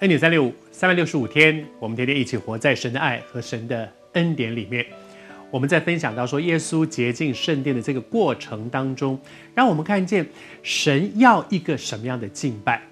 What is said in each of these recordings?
恩典三六五，三百六十五天，我们天天一起活在神的爱和神的恩典里面。我们在分享到说，耶稣洁净圣殿的这个过程当中，让我们看见神要一个什么样的敬拜。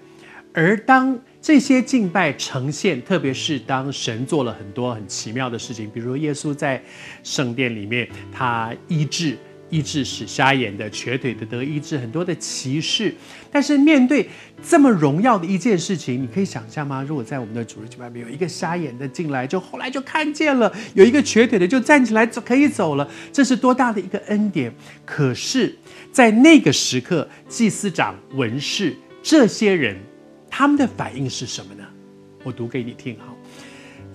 而当这些敬拜呈现，特别是当神做了很多很奇妙的事情，比如耶稣在圣殿里面，他医治。医治使瞎眼的、瘸腿的得医治，很多的歧视。但是面对这么荣耀的一件事情，你可以想象吗？如果在我们的主日敬拜里面有一个瞎眼的进来，就后来就看见了；有一个瘸腿的就站起来走，可以走了。这是多大的一个恩典！可是，在那个时刻，祭司长、文士这些人，他们的反应是什么呢？我读给你听哈。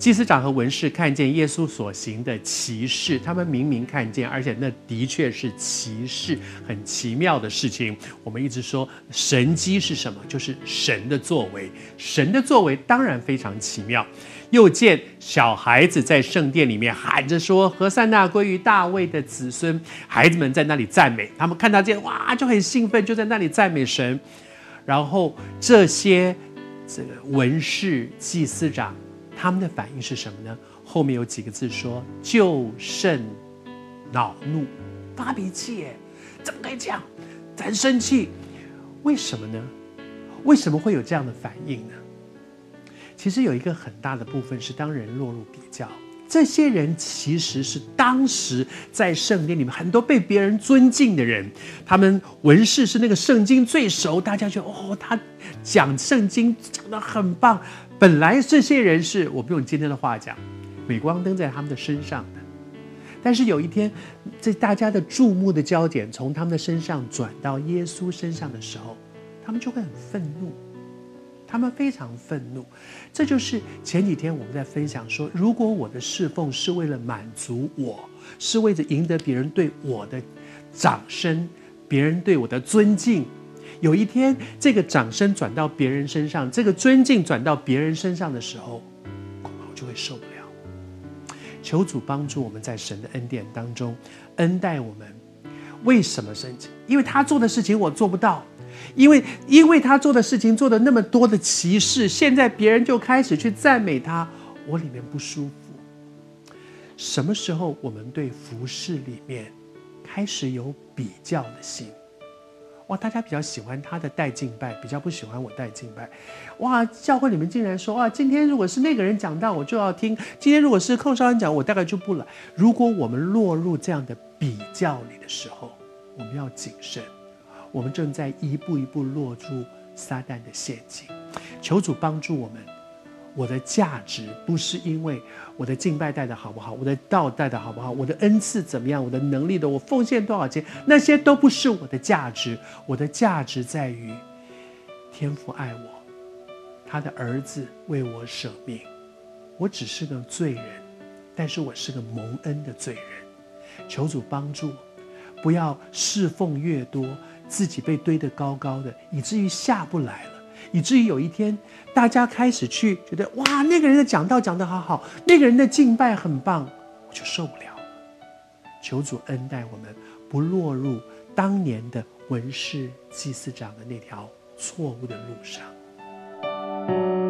祭司长和文士看见耶稣所行的奇事，他们明明看见，而且那的确是奇事，很奇妙的事情。我们一直说神迹是什么？就是神的作为。神的作为当然非常奇妙。又见小孩子在圣殿里面喊着说：“和散那归于大卫的子孙。”孩子们在那里赞美，他们看到这哇就很兴奋，就在那里赞美神。然后这些这个文士、祭司长。他们的反应是什么呢？后面有几个字说：“就甚恼怒，发脾气，怎么可以这样？咱生气，为什么呢？为什么会有这样的反应呢？其实有一个很大的部分是当人落入比较，这些人其实是当时在圣殿里面很多被别人尊敬的人，他们文士是那个圣经最熟，大家觉得哦，他讲圣经讲得很棒。”本来这些人是我不用今天的话讲，镁光灯在他们的身上的，但是有一天，在大家的注目的焦点从他们的身上转到耶稣身上的时候，他们就会很愤怒，他们非常愤怒。这就是前几天我们在分享说，如果我的侍奉是为了满足我，是为了赢得别人对我的掌声，别人对我的尊敬。有一天，这个掌声转到别人身上，这个尊敬转到别人身上的时候，恐怕我就会受不了。求主帮助我们在神的恩典当中恩待我们。为什么生气？因为他做的事情我做不到，因为因为他做的事情做的那么多的奇事，现在别人就开始去赞美他，我里面不舒服。什么时候我们对服饰里面开始有比较的心？哇，大家比较喜欢他的带敬拜，比较不喜欢我带敬拜。哇，教会里面竟然说啊，今天如果是那个人讲到，我就要听；今天如果是寇少恩讲，我大概就不来。如果我们落入这样的比较里的时候，我们要谨慎，我们正在一步一步落入撒旦的陷阱。求主帮助我们。我的价值不是因为我的敬拜带的好不好，我的道带的好不好，我的恩赐怎么样，我的能力的，我奉献多少钱，那些都不是我的价值。我的价值在于天父爱我，他的儿子为我舍命。我只是个罪人，但是我是个蒙恩的罪人。求主帮助，不要侍奉越多，自己被堆得高高的，以至于下不来了。以至于有一天，大家开始去觉得哇，那个人的讲道讲得好好，那个人的敬拜很棒，我就受不了了。求主恩待我们，不落入当年的文士祭司长的那条错误的路上。